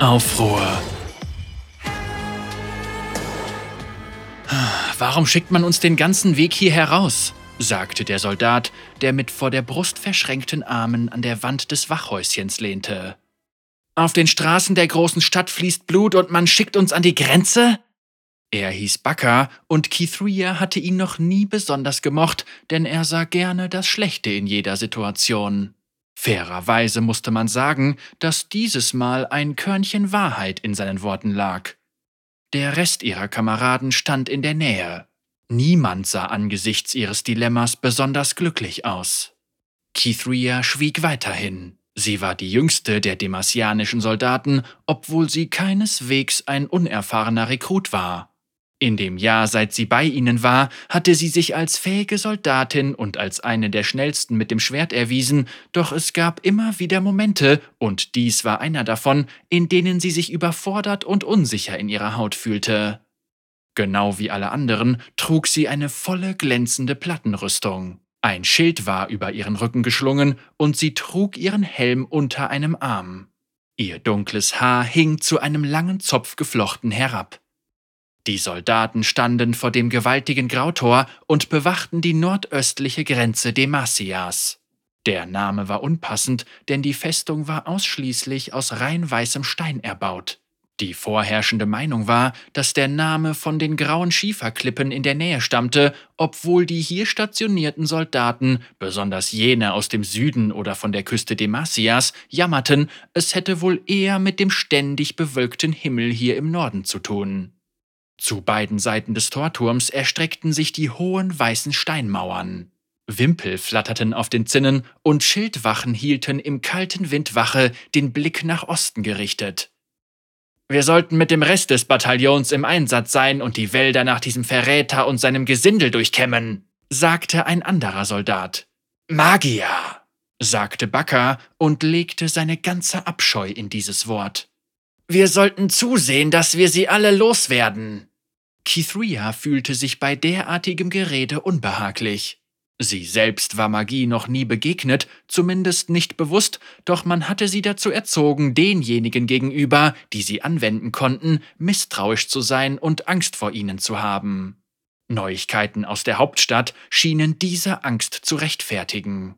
Aufruhr. Warum schickt man uns den ganzen Weg hier heraus? sagte der Soldat, der mit vor der Brust verschränkten Armen an der Wand des Wachhäuschens lehnte. Auf den Straßen der großen Stadt fließt Blut und man schickt uns an die Grenze? Er hieß Baka und Kithria hatte ihn noch nie besonders gemocht, denn er sah gerne das Schlechte in jeder Situation. Fairerweise musste man sagen, dass dieses Mal ein Körnchen Wahrheit in seinen Worten lag. Der Rest ihrer Kameraden stand in der Nähe. Niemand sah angesichts ihres Dilemmas besonders glücklich aus. Kithria schwieg weiterhin. Sie war die jüngste der demasianischen Soldaten, obwohl sie keineswegs ein unerfahrener Rekrut war. In dem Jahr, seit sie bei ihnen war, hatte sie sich als fähige Soldatin und als eine der schnellsten mit dem Schwert erwiesen, doch es gab immer wieder Momente, und dies war einer davon, in denen sie sich überfordert und unsicher in ihrer Haut fühlte. Genau wie alle anderen trug sie eine volle glänzende Plattenrüstung. Ein Schild war über ihren Rücken geschlungen und sie trug ihren Helm unter einem Arm. Ihr dunkles Haar hing zu einem langen Zopf geflochten herab. Die Soldaten standen vor dem gewaltigen Grautor und bewachten die nordöstliche Grenze Demasias. Der Name war unpassend, denn die Festung war ausschließlich aus rein weißem Stein erbaut. Die vorherrschende Meinung war, dass der Name von den grauen Schieferklippen in der Nähe stammte, obwohl die hier stationierten Soldaten, besonders jene aus dem Süden oder von der Küste Demasias, jammerten, es hätte wohl eher mit dem ständig bewölkten Himmel hier im Norden zu tun. Zu beiden Seiten des Torturms erstreckten sich die hohen weißen Steinmauern. Wimpel flatterten auf den Zinnen und Schildwachen hielten im kalten Wind Wache, den Blick nach Osten gerichtet. Wir sollten mit dem Rest des Bataillons im Einsatz sein und die Wälder nach diesem Verräter und seinem Gesindel durchkämmen, sagte ein anderer Soldat. Magier, sagte Baka und legte seine ganze Abscheu in dieses Wort. Wir sollten zusehen, dass wir sie alle loswerden. Kithria fühlte sich bei derartigem Gerede unbehaglich. Sie selbst war Magie noch nie begegnet, zumindest nicht bewusst, doch man hatte sie dazu erzogen, denjenigen gegenüber, die sie anwenden konnten, misstrauisch zu sein und Angst vor ihnen zu haben. Neuigkeiten aus der Hauptstadt schienen diese Angst zu rechtfertigen.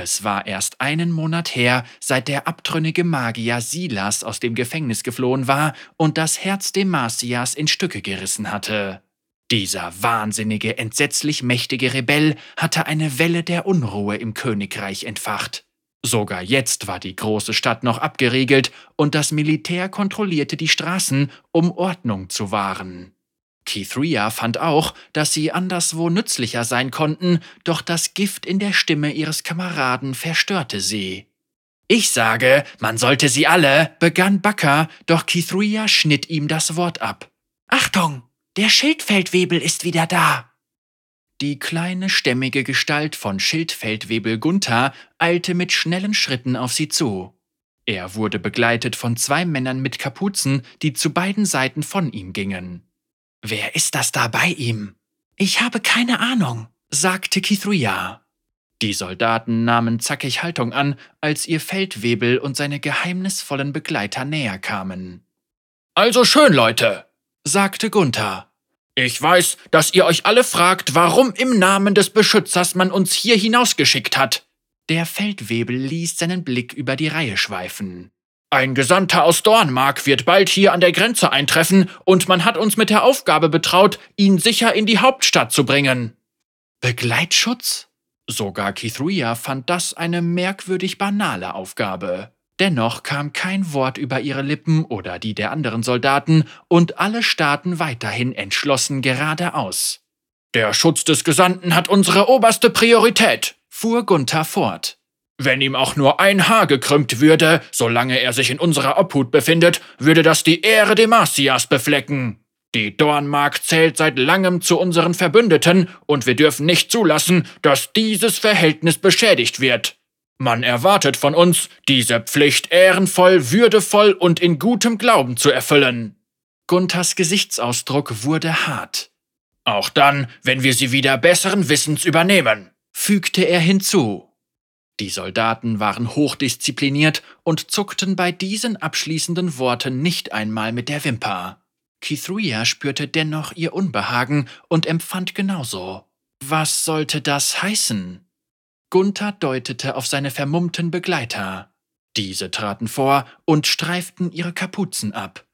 Es war erst einen Monat her, seit der abtrünnige Magier Silas aus dem Gefängnis geflohen war und das Herz Demasias in Stücke gerissen hatte. Dieser wahnsinnige, entsetzlich mächtige Rebell hatte eine Welle der Unruhe im Königreich entfacht. Sogar jetzt war die große Stadt noch abgeriegelt und das Militär kontrollierte die Straßen, um Ordnung zu wahren. Kithria fand auch, dass sie anderswo nützlicher sein konnten, doch das Gift in der Stimme ihres Kameraden verstörte sie. Ich sage, man sollte sie alle, begann Baka, doch Kithria schnitt ihm das Wort ab. Achtung, der Schildfeldwebel ist wieder da. Die kleine stämmige Gestalt von Schildfeldwebel Gunther eilte mit schnellen Schritten auf sie zu. Er wurde begleitet von zwei Männern mit Kapuzen, die zu beiden Seiten von ihm gingen. Wer ist das da bei ihm? Ich habe keine Ahnung, sagte Kithria. Die Soldaten nahmen zackig Haltung an, als ihr Feldwebel und seine geheimnisvollen Begleiter näher kamen. Also schön, Leute, sagte Gunther. Ich weiß, dass ihr euch alle fragt, warum im Namen des Beschützers man uns hier hinausgeschickt hat. Der Feldwebel ließ seinen Blick über die Reihe schweifen. Ein Gesandter aus Dornmark wird bald hier an der Grenze eintreffen und man hat uns mit der Aufgabe betraut, ihn sicher in die Hauptstadt zu bringen. Begleitschutz? Sogar Kithria fand das eine merkwürdig banale Aufgabe. Dennoch kam kein Wort über ihre Lippen oder die der anderen Soldaten, und alle starrten weiterhin entschlossen geradeaus. Der Schutz des Gesandten hat unsere oberste Priorität, fuhr Gunther fort. Wenn ihm auch nur ein Haar gekrümmt würde, solange er sich in unserer Obhut befindet, würde das die Ehre Demasias beflecken. Die Dornmark zählt seit langem zu unseren Verbündeten, und wir dürfen nicht zulassen, dass dieses Verhältnis beschädigt wird. Man erwartet von uns, diese Pflicht ehrenvoll, würdevoll und in gutem Glauben zu erfüllen. Gunthers Gesichtsausdruck wurde hart. Auch dann, wenn wir sie wieder besseren Wissens übernehmen, fügte er hinzu. Die Soldaten waren hochdiszipliniert und zuckten bei diesen abschließenden Worten nicht einmal mit der Wimper. Kithria spürte dennoch ihr Unbehagen und empfand genauso. Was sollte das heißen? Gunther deutete auf seine vermummten Begleiter. Diese traten vor und streiften ihre Kapuzen ab.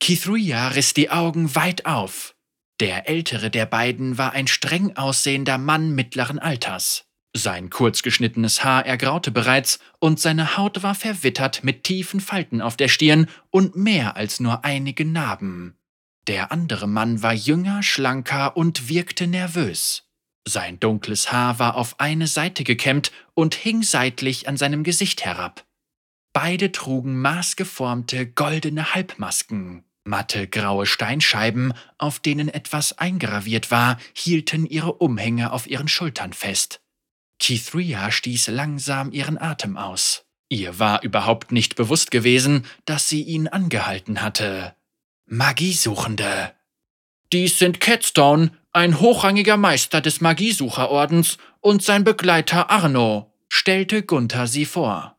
Kithria riss die Augen weit auf. Der ältere der beiden war ein streng aussehender Mann mittleren Alters. Sein kurz geschnittenes Haar ergraute bereits und seine Haut war verwittert mit tiefen Falten auf der Stirn und mehr als nur einige Narben. Der andere Mann war jünger, schlanker und wirkte nervös. Sein dunkles Haar war auf eine Seite gekämmt und hing seitlich an seinem Gesicht herab. Beide trugen maßgeformte goldene Halbmasken. Matte graue Steinscheiben, auf denen etwas eingraviert war, hielten ihre Umhänge auf ihren Schultern fest. Kithria stieß langsam ihren Atem aus. Ihr war überhaupt nicht bewusst gewesen, dass sie ihn angehalten hatte. Magiesuchende. Dies sind Catstone, ein hochrangiger Meister des Magiesucherordens, und sein Begleiter Arno, stellte Gunther sie vor.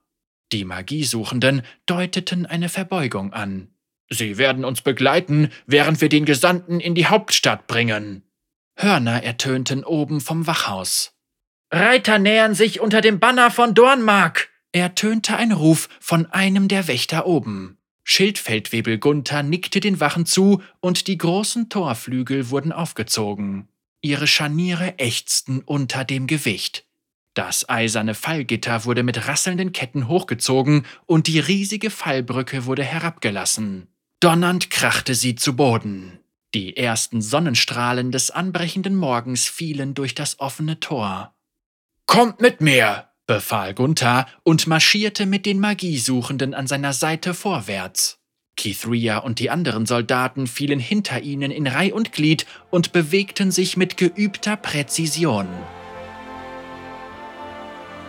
Die Magiesuchenden deuteten eine Verbeugung an. Sie werden uns begleiten, während wir den Gesandten in die Hauptstadt bringen. Hörner ertönten oben vom Wachhaus. Reiter nähern sich unter dem Banner von Dornmark, ertönte ein Ruf von einem der Wächter oben. Schildfeldwebel Gunther nickte den Wachen zu und die großen Torflügel wurden aufgezogen. Ihre Scharniere ächzten unter dem Gewicht. Das eiserne Fallgitter wurde mit rasselnden Ketten hochgezogen und die riesige Fallbrücke wurde herabgelassen. Donnernd krachte sie zu Boden. Die ersten Sonnenstrahlen des anbrechenden Morgens fielen durch das offene Tor. Kommt mit mir, befahl Gunther und marschierte mit den Magiesuchenden an seiner Seite vorwärts. Kithria und die anderen Soldaten fielen hinter ihnen in Reih und Glied und bewegten sich mit geübter Präzision.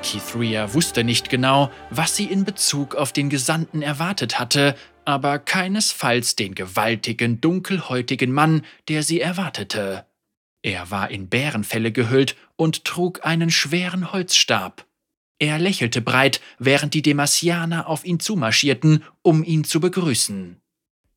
Kithria wusste nicht genau, was sie in Bezug auf den Gesandten erwartet hatte, aber keinesfalls den gewaltigen, dunkelhäutigen Mann, der sie erwartete. Er war in Bärenfelle gehüllt und trug einen schweren Holzstab. Er lächelte breit, während die Demasianer auf ihn zumarschierten, um ihn zu begrüßen.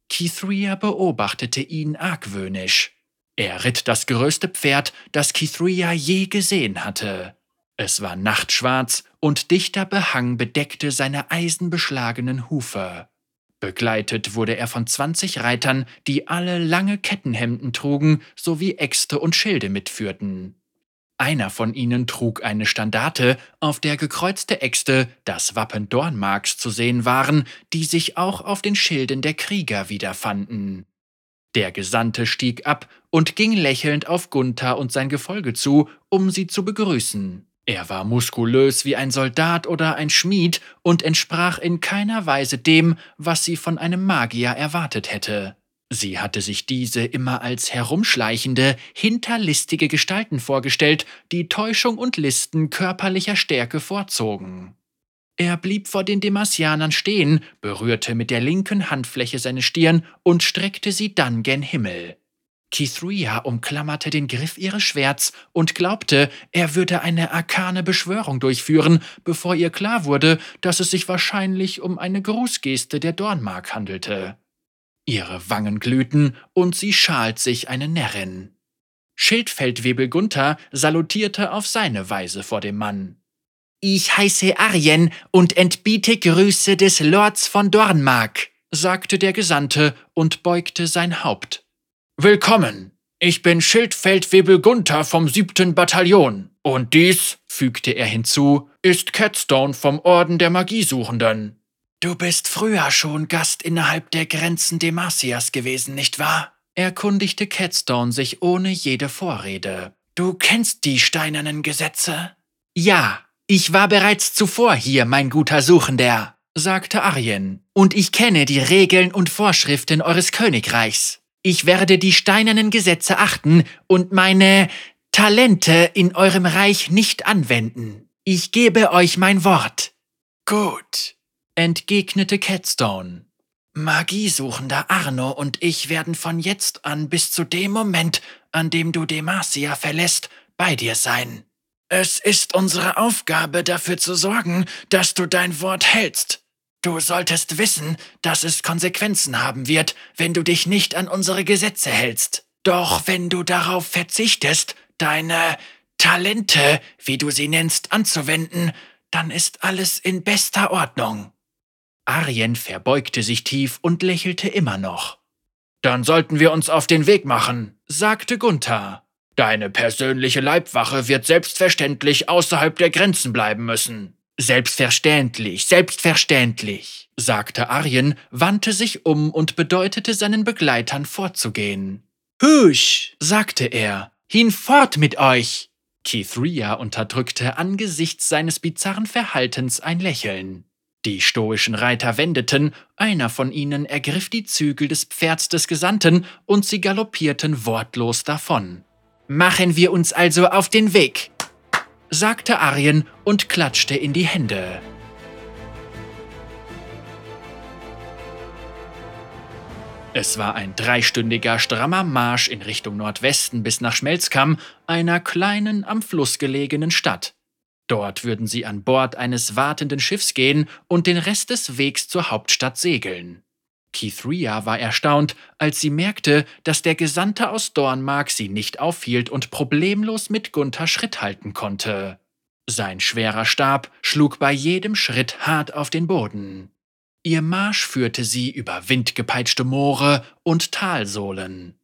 Kithria beobachtete ihn argwöhnisch. Er ritt das größte Pferd, das Kithria je gesehen hatte. Es war nachtschwarz und dichter Behang bedeckte seine eisenbeschlagenen Hufe. Begleitet wurde er von 20 Reitern, die alle lange Kettenhemden trugen sowie Äxte und Schilde mitführten. Einer von ihnen trug eine Standarte, auf der gekreuzte Äxte, das Wappen Dornmarks, zu sehen waren, die sich auch auf den Schilden der Krieger wiederfanden. Der Gesandte stieg ab und ging lächelnd auf Gunther und sein Gefolge zu, um sie zu begrüßen. Er war muskulös wie ein Soldat oder ein Schmied und entsprach in keiner Weise dem, was sie von einem Magier erwartet hätte. Sie hatte sich diese immer als herumschleichende, hinterlistige Gestalten vorgestellt, die Täuschung und Listen körperlicher Stärke vorzogen. Er blieb vor den Demasianern stehen, berührte mit der linken Handfläche seine Stirn und streckte sie dann gen Himmel. Kithria umklammerte den Griff ihres Schwerts und glaubte, er würde eine arkane Beschwörung durchführen, bevor ihr klar wurde, dass es sich wahrscheinlich um eine Grußgeste der Dornmark handelte. Ihre Wangen glühten und sie schalt sich eine Närrin. Schildfeldwebel Gunther salutierte auf seine Weise vor dem Mann. Ich heiße Arjen und entbiete Grüße des Lords von Dornmark, sagte der Gesandte und beugte sein Haupt. Willkommen. Ich bin Schildfeldwebel Gunther vom siebten Bataillon. Und dies, fügte er hinzu, ist Catstone vom Orden der Magiesuchenden. Du bist früher schon Gast innerhalb der Grenzen Demasias gewesen, nicht wahr? erkundigte Catstone sich ohne jede Vorrede. Du kennst die steinernen Gesetze? Ja, ich war bereits zuvor hier, mein guter Suchender, sagte Arjen, und ich kenne die Regeln und Vorschriften eures Königreichs. Ich werde die steinernen Gesetze achten und meine Talente in eurem Reich nicht anwenden. Ich gebe euch mein Wort. Gut, entgegnete Catstone. Magiesuchender Arno und ich werden von jetzt an bis zu dem Moment, an dem du Demacia verlässt, bei dir sein. Es ist unsere Aufgabe, dafür zu sorgen, dass du dein Wort hältst. Du solltest wissen, dass es Konsequenzen haben wird, wenn du dich nicht an unsere Gesetze hältst. Doch wenn du darauf verzichtest, deine Talente, wie du sie nennst, anzuwenden, dann ist alles in bester Ordnung. Arjen verbeugte sich tief und lächelte immer noch. Dann sollten wir uns auf den Weg machen, sagte Gunther. Deine persönliche Leibwache wird selbstverständlich außerhalb der Grenzen bleiben müssen. Selbstverständlich, selbstverständlich, sagte Arjen, wandte sich um und bedeutete seinen Begleitern vorzugehen. Husch, sagte er, hinfort mit euch! Keith Rhea unterdrückte angesichts seines bizarren Verhaltens ein Lächeln. Die stoischen Reiter wendeten, einer von ihnen ergriff die Zügel des Pferds des Gesandten und sie galoppierten wortlos davon. Machen wir uns also auf den Weg, sagte Arjen und klatschte in die Hände. Es war ein dreistündiger strammer Marsch in Richtung Nordwesten bis nach Schmelzkamm, einer kleinen am Fluss gelegenen Stadt. Dort würden sie an Bord eines wartenden Schiffs gehen und den Rest des Wegs zur Hauptstadt segeln. Keith Rhea war erstaunt, als sie merkte, dass der Gesandte aus Dornmark sie nicht aufhielt und problemlos mit Gunther Schritt halten konnte. Sein schwerer Stab schlug bei jedem Schritt hart auf den Boden. Ihr Marsch führte sie über windgepeitschte Moore und Talsohlen.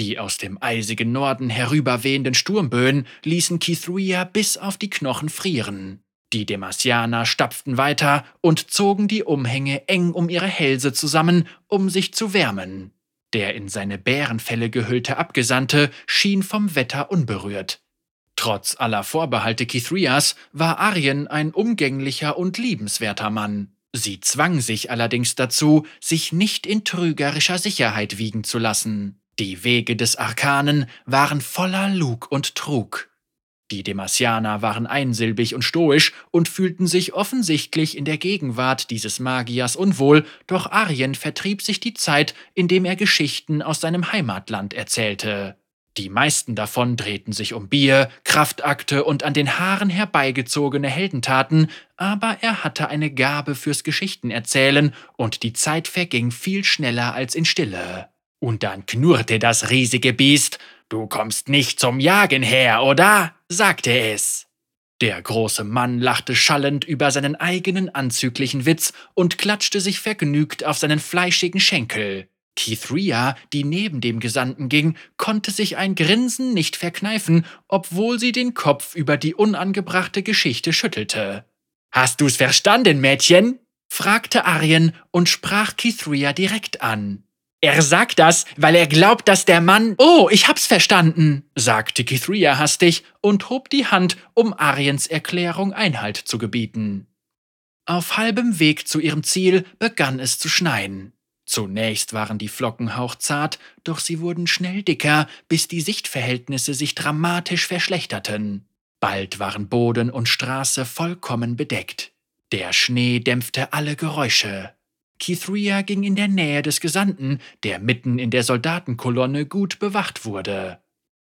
Die aus dem eisigen Norden herüberwehenden Sturmböen ließen Kithria bis auf die Knochen frieren. Die Demasianer stapften weiter und zogen die Umhänge eng um ihre Hälse zusammen, um sich zu wärmen. Der in seine Bärenfelle gehüllte Abgesandte schien vom Wetter unberührt. Trotz aller Vorbehalte Kithrias war Arjen ein umgänglicher und liebenswerter Mann. Sie zwang sich allerdings dazu, sich nicht in trügerischer Sicherheit wiegen zu lassen. Die Wege des Arkanen waren voller Lug und Trug. Die Demasianer waren einsilbig und stoisch und fühlten sich offensichtlich in der Gegenwart dieses Magiers unwohl, doch Arjen vertrieb sich die Zeit, indem er Geschichten aus seinem Heimatland erzählte. Die meisten davon drehten sich um Bier, Kraftakte und an den Haaren herbeigezogene Heldentaten, aber er hatte eine Gabe fürs Geschichtenerzählen und die Zeit verging viel schneller als in Stille. Und dann knurrte das riesige Biest, Du kommst nicht zum Jagen her, oder? sagte es. Der große Mann lachte schallend über seinen eigenen anzüglichen Witz und klatschte sich vergnügt auf seinen fleischigen Schenkel. Kithria, die neben dem Gesandten ging, konnte sich ein Grinsen nicht verkneifen, obwohl sie den Kopf über die unangebrachte Geschichte schüttelte. Hast du's verstanden, Mädchen? fragte Arjen und sprach Kithria direkt an. Er sagt das, weil er glaubt, dass der Mann. Oh, ich hab's verstanden, sagte Kithria hastig und hob die Hand, um Ariens Erklärung Einhalt zu gebieten. Auf halbem Weg zu ihrem Ziel begann es zu schneien. Zunächst waren die Flocken hauchzart, doch sie wurden schnell dicker, bis die Sichtverhältnisse sich dramatisch verschlechterten. Bald waren Boden und Straße vollkommen bedeckt. Der Schnee dämpfte alle Geräusche. Kithria ging in der Nähe des Gesandten, der mitten in der Soldatenkolonne gut bewacht wurde.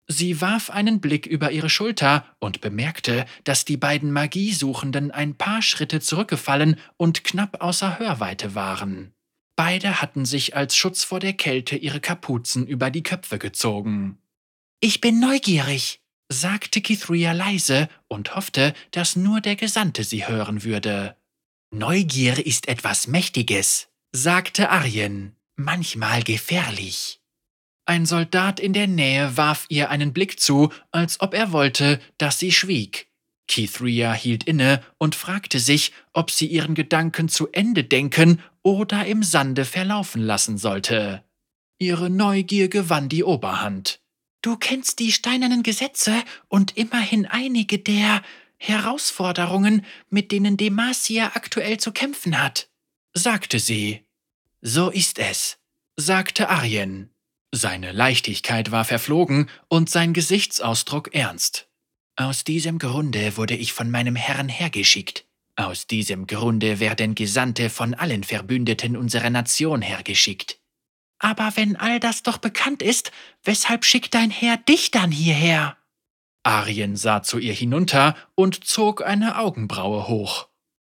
Sie warf einen Blick über ihre Schulter und bemerkte, dass die beiden Magiesuchenden ein paar Schritte zurückgefallen und knapp außer Hörweite waren. Beide hatten sich als Schutz vor der Kälte ihre Kapuzen über die Köpfe gezogen. Ich bin neugierig, sagte Kithria leise und hoffte, dass nur der Gesandte sie hören würde. Neugier ist etwas Mächtiges, sagte Arjen, manchmal gefährlich. Ein Soldat in der Nähe warf ihr einen Blick zu, als ob er wollte, dass sie schwieg. Kithria hielt inne und fragte sich, ob sie ihren Gedanken zu Ende denken oder im Sande verlaufen lassen sollte. Ihre Neugier gewann die Oberhand. Du kennst die steinernen Gesetze und immerhin einige der Herausforderungen, mit denen Demacia aktuell zu kämpfen hat, sagte sie. So ist es, sagte Arjen. Seine Leichtigkeit war verflogen und sein Gesichtsausdruck ernst. Aus diesem Grunde wurde ich von meinem Herrn hergeschickt. Aus diesem Grunde werden Gesandte von allen Verbündeten unserer Nation hergeschickt. Aber wenn all das doch bekannt ist, weshalb schickt dein Herr dich dann hierher? Arjen sah zu ihr hinunter und zog eine Augenbraue hoch.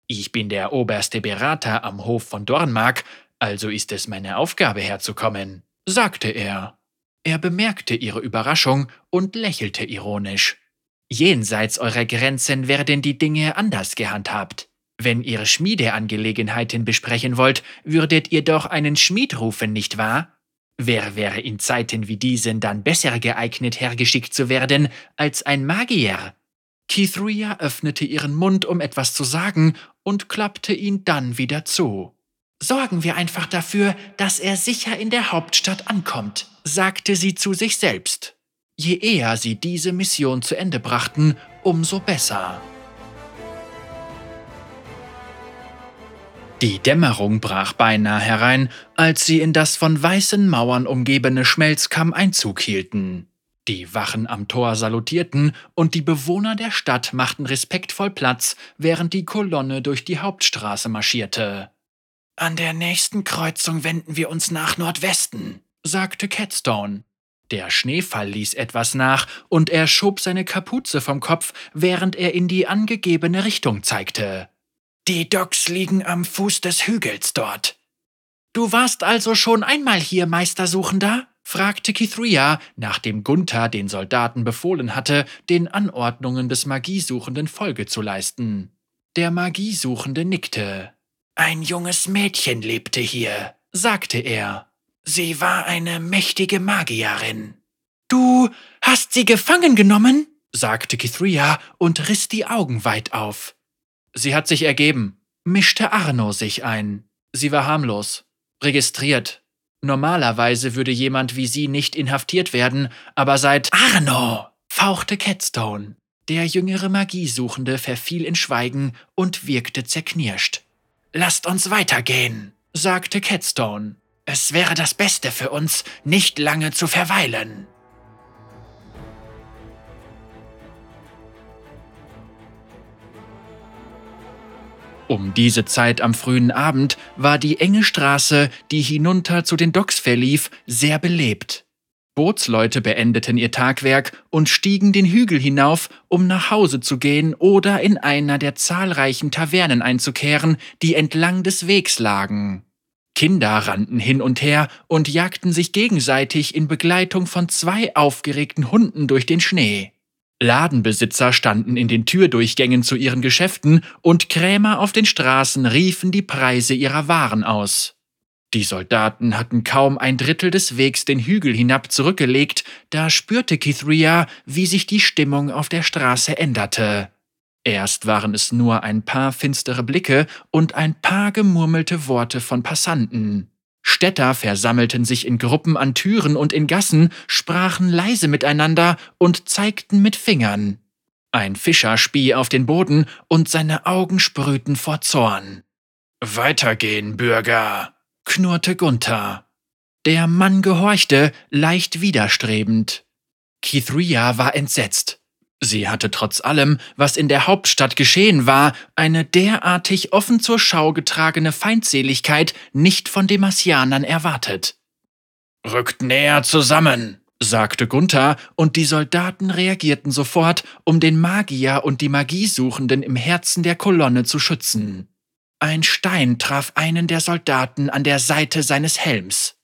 Ich bin der oberste Berater am Hof von Dornmark, also ist es meine Aufgabe herzukommen, sagte er. Er bemerkte ihre Überraschung und lächelte ironisch. Jenseits eurer Grenzen werden die Dinge anders gehandhabt. Wenn ihr Schmiedeangelegenheiten besprechen wollt, würdet ihr doch einen Schmied rufen, nicht wahr? Wer wäre in Zeiten wie diesen dann besser geeignet, hergeschickt zu werden, als ein Magier? Kithria öffnete ihren Mund, um etwas zu sagen, und klappte ihn dann wieder zu. Sorgen wir einfach dafür, dass er sicher in der Hauptstadt ankommt, sagte sie zu sich selbst. Je eher sie diese Mission zu Ende brachten, umso besser. Die Dämmerung brach beinahe herein, als sie in das von weißen Mauern umgebene Schmelzkamm Einzug hielten. Die Wachen am Tor salutierten und die Bewohner der Stadt machten respektvoll Platz, während die Kolonne durch die Hauptstraße marschierte. An der nächsten Kreuzung wenden wir uns nach Nordwesten, sagte Catstone. Der Schneefall ließ etwas nach und er schob seine Kapuze vom Kopf, während er in die angegebene Richtung zeigte. Die Docks liegen am Fuß des Hügels dort. Du warst also schon einmal hier, Meistersuchender? fragte Kithria, nachdem Gunther den Soldaten befohlen hatte, den Anordnungen des Magiesuchenden Folge zu leisten. Der Magiesuchende nickte. Ein junges Mädchen lebte hier, sagte er. Sie war eine mächtige Magierin. Du hast sie gefangen genommen? sagte Kithria und riss die Augen weit auf. Sie hat sich ergeben, mischte Arno sich ein. Sie war harmlos, registriert. Normalerweise würde jemand wie sie nicht inhaftiert werden, aber seit Arno fauchte Catstone. Der jüngere Magiesuchende verfiel in Schweigen und wirkte zerknirscht. Lasst uns weitergehen, sagte Catstone. Es wäre das Beste für uns, nicht lange zu verweilen. Um diese Zeit am frühen Abend war die enge Straße, die hinunter zu den Docks verlief, sehr belebt. Bootsleute beendeten ihr Tagwerk und stiegen den Hügel hinauf, um nach Hause zu gehen oder in einer der zahlreichen Tavernen einzukehren, die entlang des Wegs lagen. Kinder rannten hin und her und jagten sich gegenseitig in Begleitung von zwei aufgeregten Hunden durch den Schnee. Ladenbesitzer standen in den Türdurchgängen zu ihren Geschäften und Krämer auf den Straßen riefen die Preise ihrer Waren aus. Die Soldaten hatten kaum ein Drittel des Wegs den Hügel hinab zurückgelegt, da spürte Kithria, wie sich die Stimmung auf der Straße änderte. Erst waren es nur ein paar finstere Blicke und ein paar gemurmelte Worte von Passanten. Städter versammelten sich in Gruppen an Türen und in Gassen, sprachen leise miteinander und zeigten mit Fingern. Ein Fischer spie auf den Boden und seine Augen sprühten vor Zorn. Weitergehen, Bürger, knurrte Gunther. Der Mann gehorchte, leicht widerstrebend. Kithria war entsetzt. Sie hatte trotz allem, was in der Hauptstadt geschehen war, eine derartig offen zur Schau getragene Feindseligkeit nicht von den Marsianern erwartet. Rückt näher zusammen, sagte Gunther, und die Soldaten reagierten sofort, um den Magier und die Magiesuchenden im Herzen der Kolonne zu schützen. Ein Stein traf einen der Soldaten an der Seite seines Helms.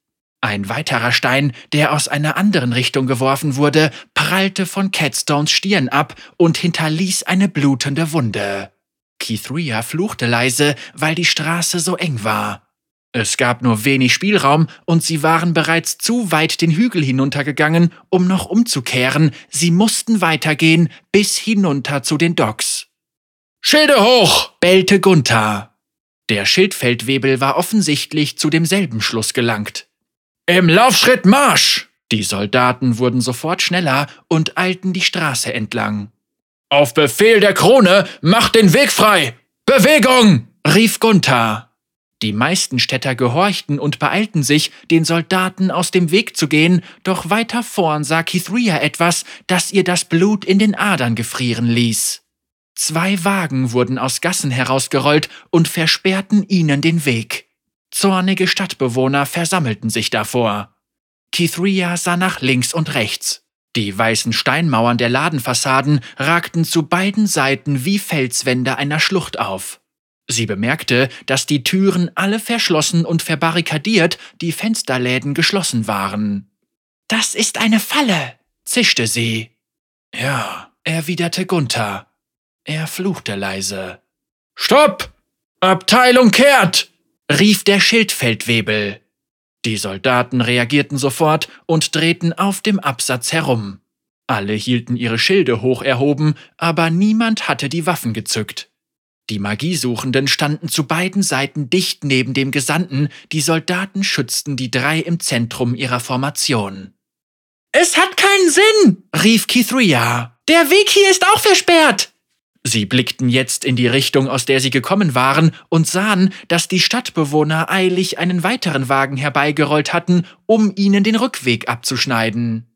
Ein weiterer Stein, der aus einer anderen Richtung geworfen wurde, prallte von Catstones Stirn ab und hinterließ eine blutende Wunde. Kithria fluchte leise, weil die Straße so eng war. Es gab nur wenig Spielraum und sie waren bereits zu weit den Hügel hinuntergegangen, um noch umzukehren. Sie mussten weitergehen bis hinunter zu den Docks. Schilde hoch! bellte Gunther. Der Schildfeldwebel war offensichtlich zu demselben Schluss gelangt. Im Laufschritt Marsch! Die Soldaten wurden sofort schneller und eilten die Straße entlang. Auf Befehl der Krone, macht den Weg frei! Bewegung! rief Gunther. Die meisten Städter gehorchten und beeilten sich, den Soldaten aus dem Weg zu gehen, doch weiter vorn sah Kithria etwas, das ihr das Blut in den Adern gefrieren ließ. Zwei Wagen wurden aus Gassen herausgerollt und versperrten ihnen den Weg. Zornige Stadtbewohner versammelten sich davor. Kithria sah nach links und rechts. Die weißen Steinmauern der Ladenfassaden ragten zu beiden Seiten wie Felswände einer Schlucht auf. Sie bemerkte, dass die Türen alle verschlossen und verbarrikadiert, die Fensterläden geschlossen waren. Das ist eine Falle, zischte sie. Ja, erwiderte Gunther. Er fluchte leise. Stopp! Abteilung kehrt! Rief der Schildfeldwebel. Die Soldaten reagierten sofort und drehten auf dem Absatz herum. Alle hielten ihre Schilde hoch erhoben, aber niemand hatte die Waffen gezückt. Die Magiesuchenden standen zu beiden Seiten dicht neben dem Gesandten, die Soldaten schützten die drei im Zentrum ihrer Formation. Es hat keinen Sinn, rief Kithria. Der Weg hier ist auch versperrt. Sie blickten jetzt in die Richtung, aus der sie gekommen waren, und sahen, dass die Stadtbewohner eilig einen weiteren Wagen herbeigerollt hatten, um ihnen den Rückweg abzuschneiden.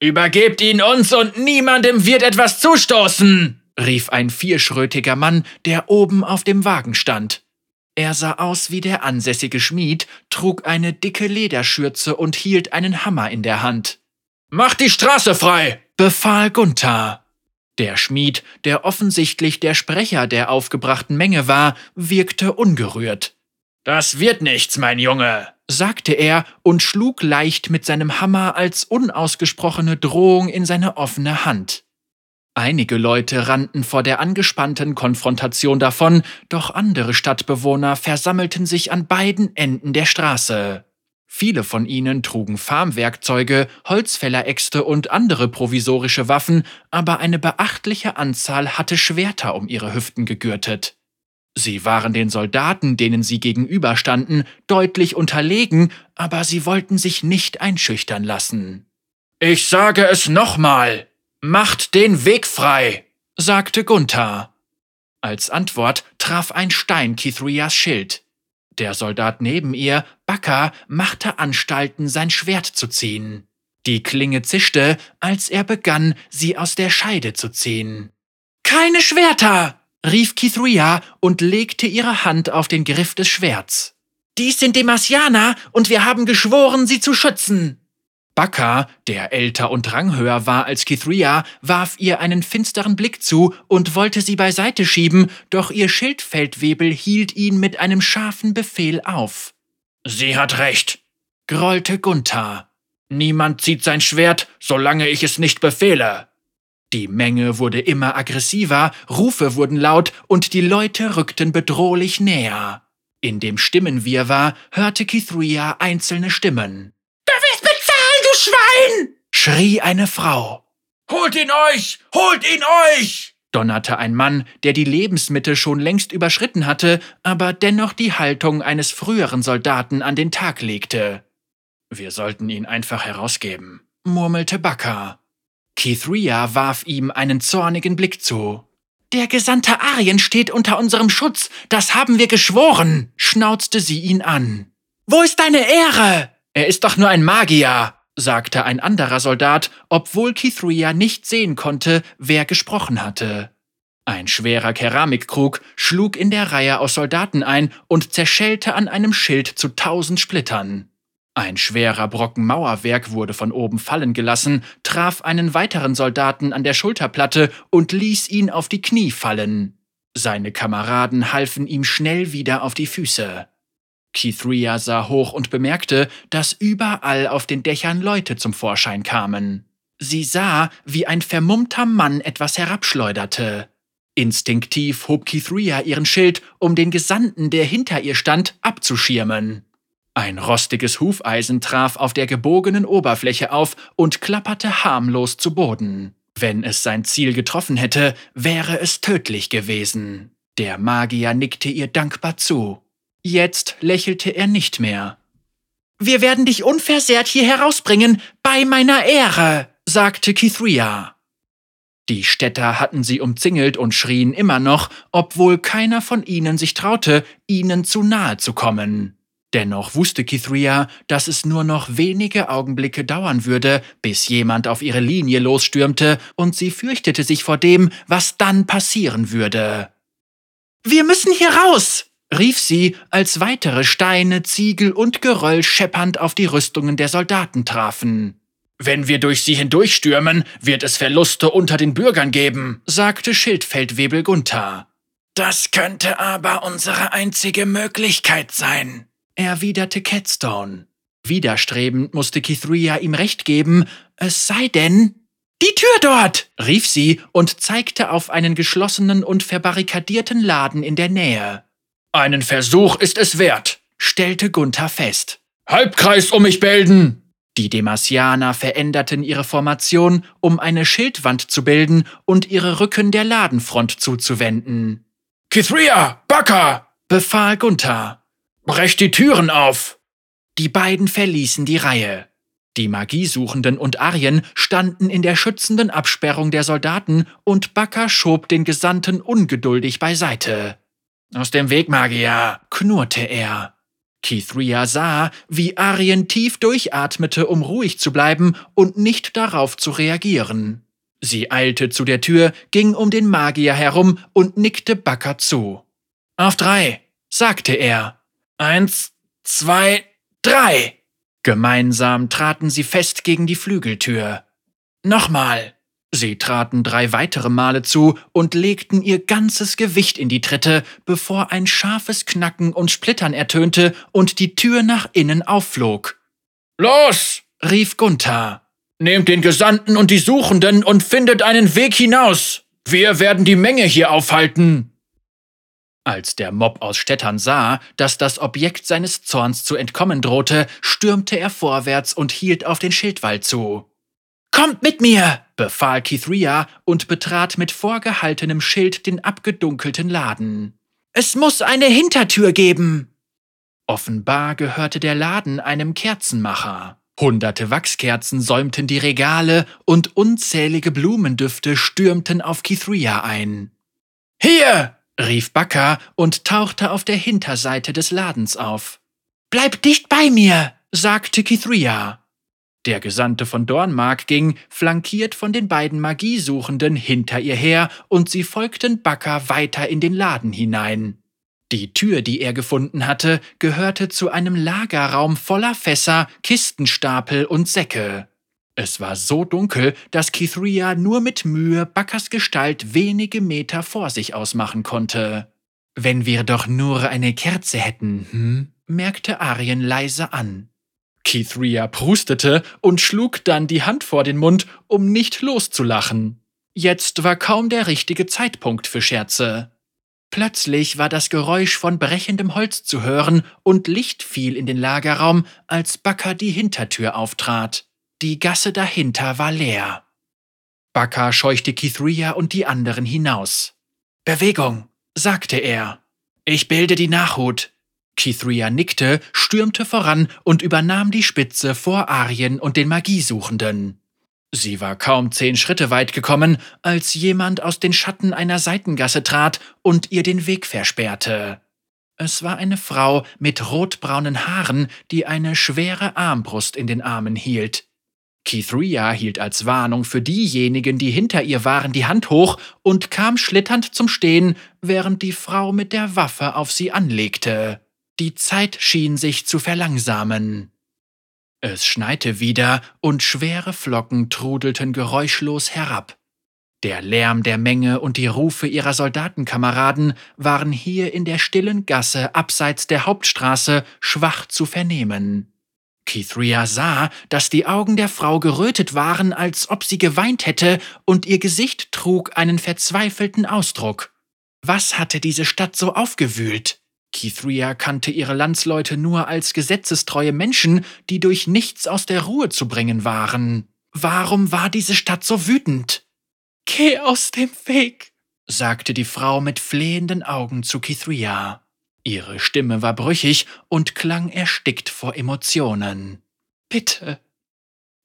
Übergebt ihn uns und niemandem wird etwas zustoßen, rief ein vierschrötiger Mann, der oben auf dem Wagen stand. Er sah aus wie der ansässige Schmied, trug eine dicke Lederschürze und hielt einen Hammer in der Hand. Macht die Straße frei, befahl Gunther. Der Schmied, der offensichtlich der Sprecher der aufgebrachten Menge war, wirkte ungerührt. Das wird nichts, mein Junge, sagte er und schlug leicht mit seinem Hammer als unausgesprochene Drohung in seine offene Hand. Einige Leute rannten vor der angespannten Konfrontation davon, doch andere Stadtbewohner versammelten sich an beiden Enden der Straße. Viele von ihnen trugen Farmwerkzeuge, Holzfälleräxte und andere provisorische Waffen, aber eine beachtliche Anzahl hatte Schwerter um ihre Hüften gegürtet. Sie waren den Soldaten, denen sie gegenüberstanden, deutlich unterlegen, aber sie wollten sich nicht einschüchtern lassen. Ich sage es nochmal. Macht den Weg frei, sagte Gunther. Als Antwort traf ein Stein Kithrias Schild. Der Soldat neben ihr, Bakka, machte Anstalten, sein Schwert zu ziehen. Die Klinge zischte, als er begann, sie aus der Scheide zu ziehen. Keine Schwerter! rief Kithria und legte ihre Hand auf den Griff des Schwerts. Dies sind Demasianer und wir haben geschworen, sie zu schützen. Bakka, der älter und ranghöher war als Kithria, warf ihr einen finsteren Blick zu und wollte sie beiseite schieben, doch ihr Schildfeldwebel hielt ihn mit einem scharfen Befehl auf. Sie hat recht, grollte Gunther. Niemand zieht sein Schwert, solange ich es nicht befehle. Die Menge wurde immer aggressiver, Rufe wurden laut und die Leute rückten bedrohlich näher. In dem Stimmenwirrwarr hörte Kithria einzelne Stimmen. Schwein! schrie eine Frau. Holt ihn euch! Holt ihn euch! donnerte ein Mann, der die Lebensmittel schon längst überschritten hatte, aber dennoch die Haltung eines früheren Soldaten an den Tag legte. Wir sollten ihn einfach herausgeben, murmelte Bakka. Kithria warf ihm einen zornigen Blick zu. Der Gesandte Arien steht unter unserem Schutz, das haben wir geschworen, schnauzte sie ihn an. Wo ist deine Ehre? Er ist doch nur ein Magier, sagte ein anderer Soldat, obwohl Kithria nicht sehen konnte, wer gesprochen hatte. Ein schwerer Keramikkrug schlug in der Reihe aus Soldaten ein und zerschellte an einem Schild zu tausend Splittern. Ein schwerer Brocken Mauerwerk wurde von oben fallen gelassen, traf einen weiteren Soldaten an der Schulterplatte und ließ ihn auf die Knie fallen. Seine Kameraden halfen ihm schnell wieder auf die Füße. Kithria sah hoch und bemerkte, dass überall auf den Dächern Leute zum Vorschein kamen. Sie sah, wie ein vermummter Mann etwas herabschleuderte. Instinktiv hob Kithria ihren Schild, um den Gesandten, der hinter ihr stand, abzuschirmen. Ein rostiges Hufeisen traf auf der gebogenen Oberfläche auf und klapperte harmlos zu Boden. Wenn es sein Ziel getroffen hätte, wäre es tödlich gewesen. Der Magier nickte ihr dankbar zu. Jetzt lächelte er nicht mehr. Wir werden dich unversehrt hier herausbringen, bei meiner Ehre, sagte Kithria. Die Städter hatten sie umzingelt und schrien immer noch, obwohl keiner von ihnen sich traute, ihnen zu nahe zu kommen. Dennoch wusste Kithria, dass es nur noch wenige Augenblicke dauern würde, bis jemand auf ihre Linie losstürmte, und sie fürchtete sich vor dem, was dann passieren würde. Wir müssen hier raus, rief sie, als weitere Steine, Ziegel und Geröll scheppernd auf die Rüstungen der Soldaten trafen. Wenn wir durch sie hindurchstürmen, wird es Verluste unter den Bürgern geben, sagte Schildfeldwebel Gunther. Das könnte aber unsere einzige Möglichkeit sein, erwiderte Catstone. Widerstrebend musste Kithria ihm recht geben, es sei denn. Die Tür dort! rief sie und zeigte auf einen geschlossenen und verbarrikadierten Laden in der Nähe. Einen Versuch ist es wert, stellte Gunther fest. Halbkreis um mich bilden! Die Demasianer veränderten ihre Formation, um eine Schildwand zu bilden und ihre Rücken der Ladenfront zuzuwenden. Kithria, Baka! befahl Gunther. Brecht die Türen auf! Die beiden verließen die Reihe. Die Magiesuchenden und Arien standen in der schützenden Absperrung der Soldaten und Baka schob den Gesandten ungeduldig beiseite. Aus dem Weg, Magier, knurrte er. Kithria sah, wie Arien tief durchatmete, um ruhig zu bleiben und nicht darauf zu reagieren. Sie eilte zu der Tür, ging um den Magier herum und nickte Baka zu. Auf drei, sagte er. Eins, zwei, drei. Gemeinsam traten sie fest gegen die Flügeltür. Nochmal. Sie traten drei weitere Male zu und legten ihr ganzes Gewicht in die Tritte, bevor ein scharfes Knacken und Splittern ertönte und die Tür nach innen aufflog. Los! rief Gunther. Nehmt den Gesandten und die Suchenden und findet einen Weg hinaus. Wir werden die Menge hier aufhalten. Als der Mob aus Städtern sah, dass das Objekt seines Zorns zu entkommen drohte, stürmte er vorwärts und hielt auf den Schildwall zu. Kommt mit mir! Befahl Kithria und betrat mit vorgehaltenem Schild den abgedunkelten Laden. Es muss eine Hintertür geben! Offenbar gehörte der Laden einem Kerzenmacher. Hunderte Wachskerzen säumten die Regale und unzählige Blumendüfte stürmten auf Kithria ein. Hier! rief Baka und tauchte auf der Hinterseite des Ladens auf. Bleib dicht bei mir, sagte Kithria. Der Gesandte von Dornmark ging, flankiert von den beiden Magiesuchenden, hinter ihr her, und sie folgten Baka weiter in den Laden hinein. Die Tür, die er gefunden hatte, gehörte zu einem Lagerraum voller Fässer, Kistenstapel und Säcke. Es war so dunkel, dass Kithria nur mit Mühe Backers Gestalt wenige Meter vor sich ausmachen konnte. Wenn wir doch nur eine Kerze hätten, hm? merkte Arien leise an. Kithria prustete und schlug dann die Hand vor den Mund, um nicht loszulachen. Jetzt war kaum der richtige Zeitpunkt für Scherze. Plötzlich war das Geräusch von brechendem Holz zu hören und Licht fiel in den Lagerraum, als Bakker die Hintertür auftrat. Die Gasse dahinter war leer. Baka scheuchte Kithria und die anderen hinaus. Bewegung, sagte er. Ich bilde die Nachhut. Kithria nickte, stürmte voran und übernahm die Spitze vor Arien und den Magiesuchenden. Sie war kaum zehn Schritte weit gekommen, als jemand aus den Schatten einer Seitengasse trat und ihr den Weg versperrte. Es war eine Frau mit rotbraunen Haaren, die eine schwere Armbrust in den Armen hielt. Kithria hielt als Warnung für diejenigen, die hinter ihr waren, die Hand hoch und kam schlitternd zum Stehen, während die Frau mit der Waffe auf sie anlegte. Die Zeit schien sich zu verlangsamen. Es schneite wieder und schwere Flocken trudelten geräuschlos herab. Der Lärm der Menge und die Rufe ihrer Soldatenkameraden waren hier in der stillen Gasse abseits der Hauptstraße schwach zu vernehmen. Kithria sah, dass die Augen der Frau gerötet waren, als ob sie geweint hätte, und ihr Gesicht trug einen verzweifelten Ausdruck. Was hatte diese Stadt so aufgewühlt? Kithria kannte ihre Landsleute nur als gesetzestreue Menschen, die durch nichts aus der Ruhe zu bringen waren. Warum war diese Stadt so wütend? Geh aus dem Weg, sagte die Frau mit flehenden Augen zu Kithria. Ihre Stimme war brüchig und klang erstickt vor Emotionen. Bitte.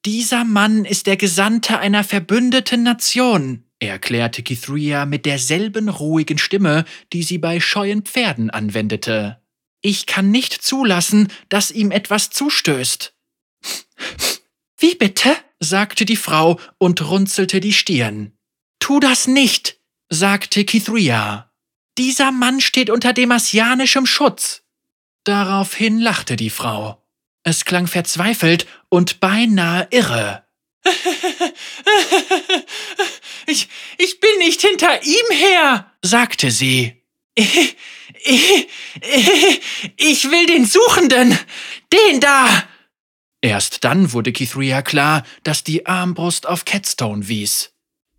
Dieser Mann ist der Gesandte einer verbündeten Nation, erklärte Kithria mit derselben ruhigen Stimme, die sie bei scheuen Pferden anwendete. Ich kann nicht zulassen, dass ihm etwas zustößt. Wie bitte? sagte die Frau und runzelte die Stirn. Tu das nicht, sagte Kithria. Dieser Mann steht unter demasianischem Schutz. Daraufhin lachte die Frau. Es klang verzweifelt und beinahe irre. Ich, ich bin nicht hinter ihm her, sagte sie. Ich, ich, will den Suchenden, den da. Erst dann wurde Kithria klar, dass die Armbrust auf Catstone wies.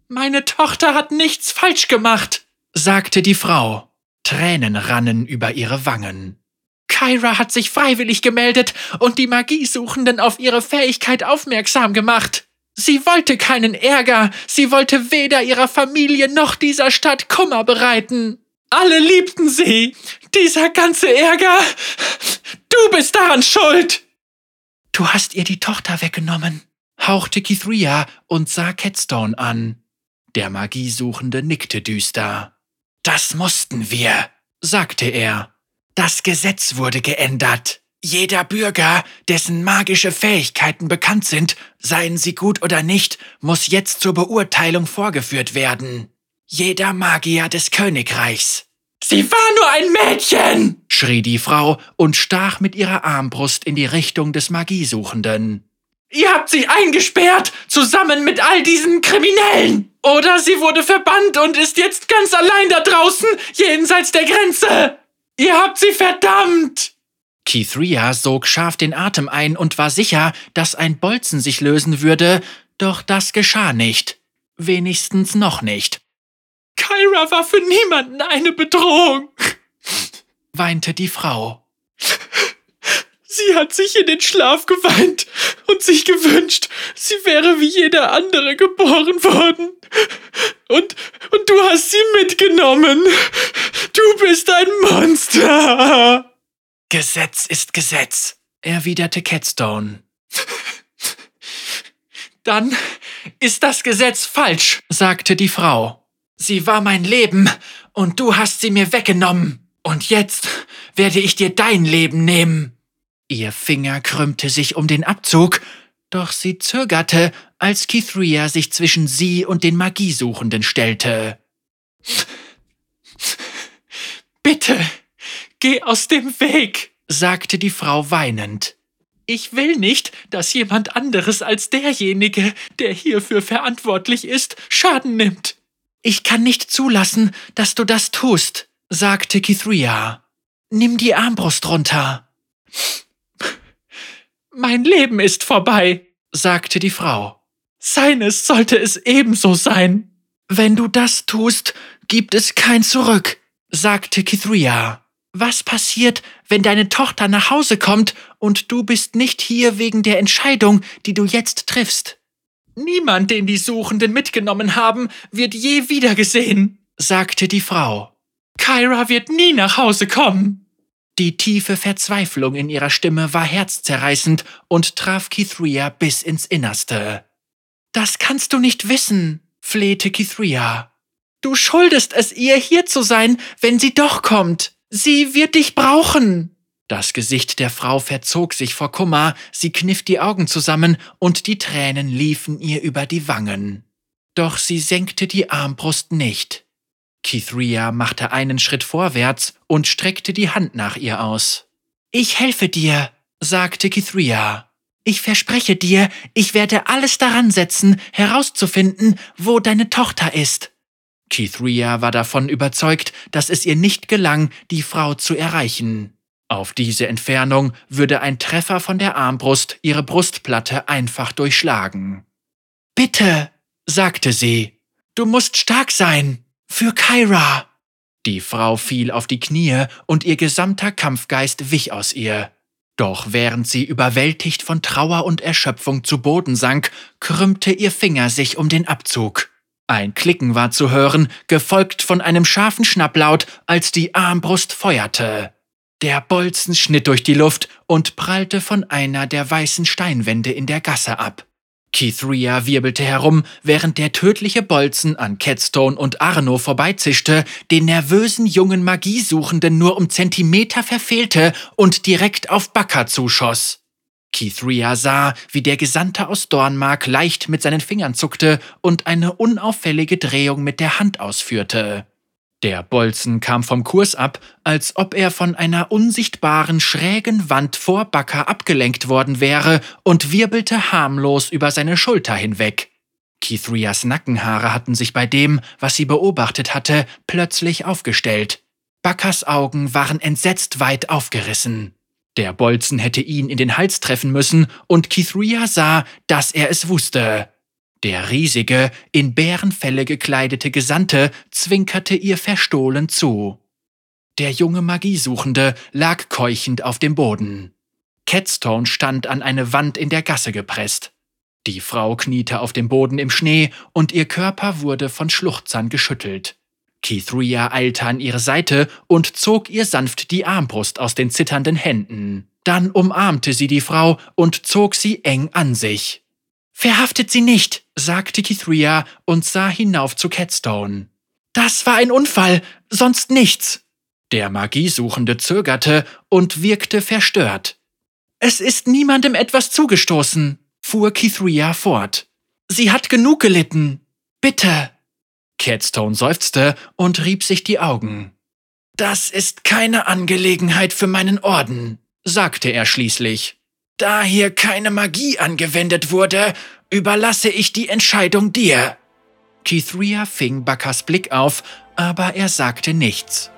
Meine Tochter hat nichts falsch gemacht, sagte die Frau. Tränen rannen über ihre Wangen. Kyra hat sich freiwillig gemeldet und die Magiesuchenden auf ihre Fähigkeit aufmerksam gemacht. Sie wollte keinen Ärger, sie wollte weder ihrer Familie noch dieser Stadt Kummer bereiten. Alle liebten sie. Dieser ganze Ärger. Du bist daran schuld. Du hast ihr die Tochter weggenommen, hauchte Kithria und sah Catstone an. Der Magiesuchende nickte düster. Das mussten wir, sagte er. Das Gesetz wurde geändert. Jeder Bürger, dessen magische Fähigkeiten bekannt sind, seien sie gut oder nicht, muss jetzt zur Beurteilung vorgeführt werden. Jeder Magier des Königreichs. Sie war nur ein Mädchen! schrie die Frau und stach mit ihrer Armbrust in die Richtung des Magiesuchenden. Ihr habt sie eingesperrt, zusammen mit all diesen Kriminellen! Oder sie wurde verbannt und ist jetzt ganz allein da draußen, jenseits der Grenze! Ihr habt sie verdammt! Kithria sog scharf den Atem ein und war sicher, dass ein Bolzen sich lösen würde, doch das geschah nicht. Wenigstens noch nicht. Kyra war für niemanden eine Bedrohung, weinte die Frau. Sie hat sich in den Schlaf geweint und sich gewünscht, sie wäre wie jeder andere geboren worden. Und, und du hast sie mitgenommen. Du bist ein Monster. Gesetz ist Gesetz, erwiderte Catstone. Dann ist das Gesetz falsch, sagte die Frau. Sie war mein Leben und du hast sie mir weggenommen. Und jetzt werde ich dir dein Leben nehmen. Ihr Finger krümmte sich um den Abzug, doch sie zögerte, als Kithria sich zwischen sie und den Magiesuchenden stellte. Bitte, geh aus dem Weg, sagte die Frau weinend. Ich will nicht, dass jemand anderes als derjenige, der hierfür verantwortlich ist, Schaden nimmt. Ich kann nicht zulassen, dass du das tust, sagte Kithria. Nimm die Armbrust runter. Mein Leben ist vorbei, sagte die Frau. Seines sollte es ebenso sein. Wenn du das tust, gibt es kein Zurück, sagte Kithria. Was passiert, wenn deine Tochter nach Hause kommt und du bist nicht hier wegen der Entscheidung, die du jetzt triffst? Niemand, den die Suchenden mitgenommen haben, wird je wiedergesehen, sagte die Frau. Kyra wird nie nach Hause kommen. Die tiefe Verzweiflung in ihrer Stimme war herzzerreißend und traf Kithria bis ins Innerste. Das kannst du nicht wissen, flehte Kithria. Du schuldest es ihr, hier zu sein, wenn sie doch kommt. Sie wird dich brauchen. Das Gesicht der Frau verzog sich vor Kummer, sie kniff die Augen zusammen und die Tränen liefen ihr über die Wangen. Doch sie senkte die Armbrust nicht. Kithria machte einen Schritt vorwärts und streckte die Hand nach ihr aus. Ich helfe dir, sagte Kithria. Ich verspreche dir, ich werde alles daran setzen, herauszufinden, wo deine Tochter ist. Kithria war davon überzeugt, dass es ihr nicht gelang, die Frau zu erreichen. Auf diese Entfernung würde ein Treffer von der Armbrust ihre Brustplatte einfach durchschlagen. Bitte, sagte sie, du musst stark sein. Für Kyra! Die Frau fiel auf die Knie und ihr gesamter Kampfgeist wich aus ihr. Doch während sie überwältigt von Trauer und Erschöpfung zu Boden sank, krümmte ihr Finger sich um den Abzug. Ein Klicken war zu hören, gefolgt von einem scharfen Schnapplaut, als die Armbrust feuerte. Der Bolzen schnitt durch die Luft und prallte von einer der weißen Steinwände in der Gasse ab. Keith Rhea wirbelte herum, während der tödliche Bolzen an Catstone und Arno vorbeizischte, den nervösen jungen Magiesuchenden nur um Zentimeter verfehlte und direkt auf Baka zuschoss. Keith Rhea sah, wie der Gesandte aus Dornmark leicht mit seinen Fingern zuckte und eine unauffällige Drehung mit der Hand ausführte. Der Bolzen kam vom Kurs ab, als ob er von einer unsichtbaren schrägen Wand vor Bakker abgelenkt worden wäre und wirbelte harmlos über seine Schulter hinweg. Kithrias Nackenhaare hatten sich bei dem, was sie beobachtet hatte, plötzlich aufgestellt. Bakkers Augen waren entsetzt weit aufgerissen. Der Bolzen hätte ihn in den Hals treffen müssen, und Kithria sah, dass er es wusste. Der riesige, in Bärenfelle gekleidete Gesandte zwinkerte ihr verstohlen zu. Der junge Magiesuchende lag keuchend auf dem Boden. Catstone stand an eine Wand in der Gasse gepresst. Die Frau kniete auf dem Boden im Schnee und ihr Körper wurde von Schluchzern geschüttelt. Kithria eilte an ihre Seite und zog ihr sanft die Armbrust aus den zitternden Händen. Dann umarmte sie die Frau und zog sie eng an sich. Verhaftet sie nicht, sagte Kithria und sah hinauf zu Catstone. Das war ein Unfall, sonst nichts. Der Magiesuchende zögerte und wirkte verstört. Es ist niemandem etwas zugestoßen, fuhr Kithria fort. Sie hat genug gelitten. Bitte. Catstone seufzte und rieb sich die Augen. Das ist keine Angelegenheit für meinen Orden, sagte er schließlich. Da hier keine Magie angewendet wurde, überlasse ich die Entscheidung dir. Kithria fing Bakkers Blick auf, aber er sagte nichts.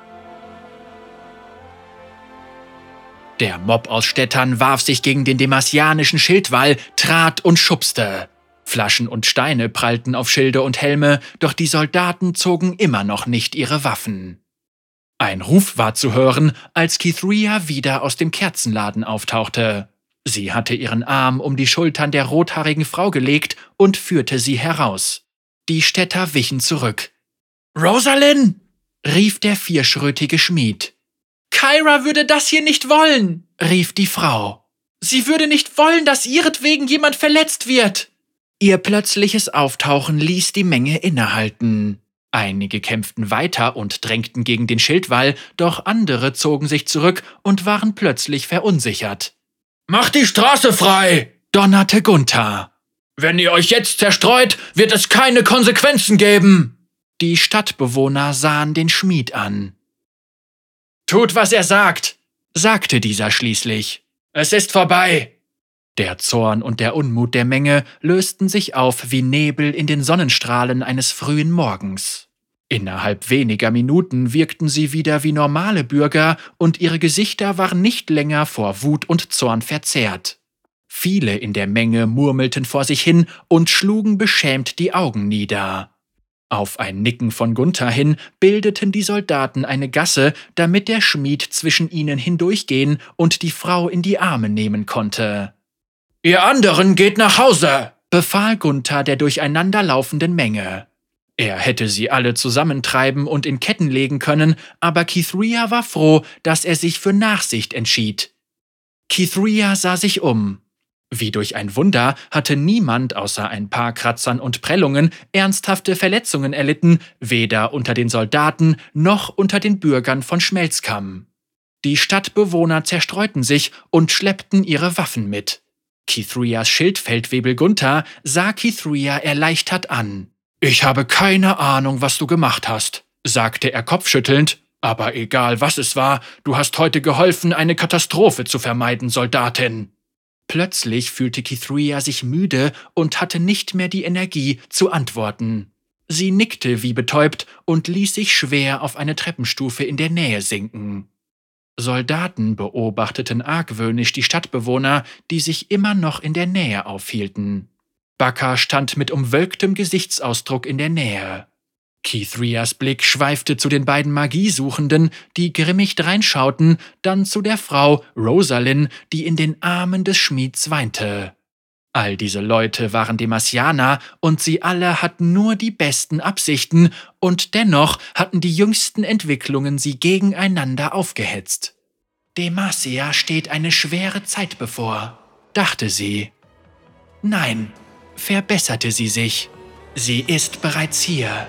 Der Mob aus Städtern warf sich gegen den demasianischen Schildwall, trat und schubste. Flaschen und Steine prallten auf Schilde und Helme, doch die Soldaten zogen immer noch nicht ihre Waffen. Ein Ruf war zu hören, als Kithria wieder aus dem Kerzenladen auftauchte. Sie hatte ihren Arm um die Schultern der rothaarigen Frau gelegt und führte sie heraus. Die Städter wichen zurück. Rosalind! rief der vierschrötige Schmied. Kyra würde das hier nicht wollen, rief die Frau. Sie würde nicht wollen, dass ihretwegen jemand verletzt wird. Ihr plötzliches Auftauchen ließ die Menge innehalten. Einige kämpften weiter und drängten gegen den Schildwall, doch andere zogen sich zurück und waren plötzlich verunsichert. Macht die Straße frei! donnerte Gunther. Wenn ihr euch jetzt zerstreut, wird es keine Konsequenzen geben! Die Stadtbewohner sahen den Schmied an. Tut, was er sagt, sagte dieser schließlich. Es ist vorbei. Der Zorn und der Unmut der Menge lösten sich auf wie Nebel in den Sonnenstrahlen eines frühen Morgens. Innerhalb weniger Minuten wirkten sie wieder wie normale Bürger und ihre Gesichter waren nicht länger vor Wut und Zorn verzerrt. Viele in der Menge murmelten vor sich hin und schlugen beschämt die Augen nieder. Auf ein Nicken von Gunther hin bildeten die Soldaten eine Gasse, damit der Schmied zwischen ihnen hindurchgehen und die Frau in die Arme nehmen konnte. Ihr anderen geht nach Hause, befahl Gunther der durcheinanderlaufenden Menge. Er hätte sie alle zusammentreiben und in Ketten legen können, aber Kithria war froh, dass er sich für Nachsicht entschied. Kithria sah sich um. Wie durch ein Wunder hatte niemand außer ein paar Kratzern und Prellungen ernsthafte Verletzungen erlitten, weder unter den Soldaten noch unter den Bürgern von Schmelzkamm. Die Stadtbewohner zerstreuten sich und schleppten ihre Waffen mit. Kithrias Schildfeldwebel Gunther sah Kithria erleichtert an. Ich habe keine Ahnung, was du gemacht hast, sagte er kopfschüttelnd, aber egal was es war, du hast heute geholfen, eine Katastrophe zu vermeiden, Soldatin. Plötzlich fühlte Kithria sich müde und hatte nicht mehr die Energie zu antworten. Sie nickte wie betäubt und ließ sich schwer auf eine Treppenstufe in der Nähe sinken. Soldaten beobachteten argwöhnisch die Stadtbewohner, die sich immer noch in der Nähe aufhielten. Bakker stand mit umwölktem Gesichtsausdruck in der Nähe. Kithrias Blick schweifte zu den beiden Magiesuchenden, die grimmig dreinschauten, dann zu der Frau Rosalyn, die in den Armen des Schmieds weinte. All diese Leute waren Demasianer und sie alle hatten nur die besten Absichten und dennoch hatten die jüngsten Entwicklungen sie gegeneinander aufgehetzt. Demacia steht eine schwere Zeit bevor, dachte sie. Nein, verbesserte sie sich. Sie ist bereits hier.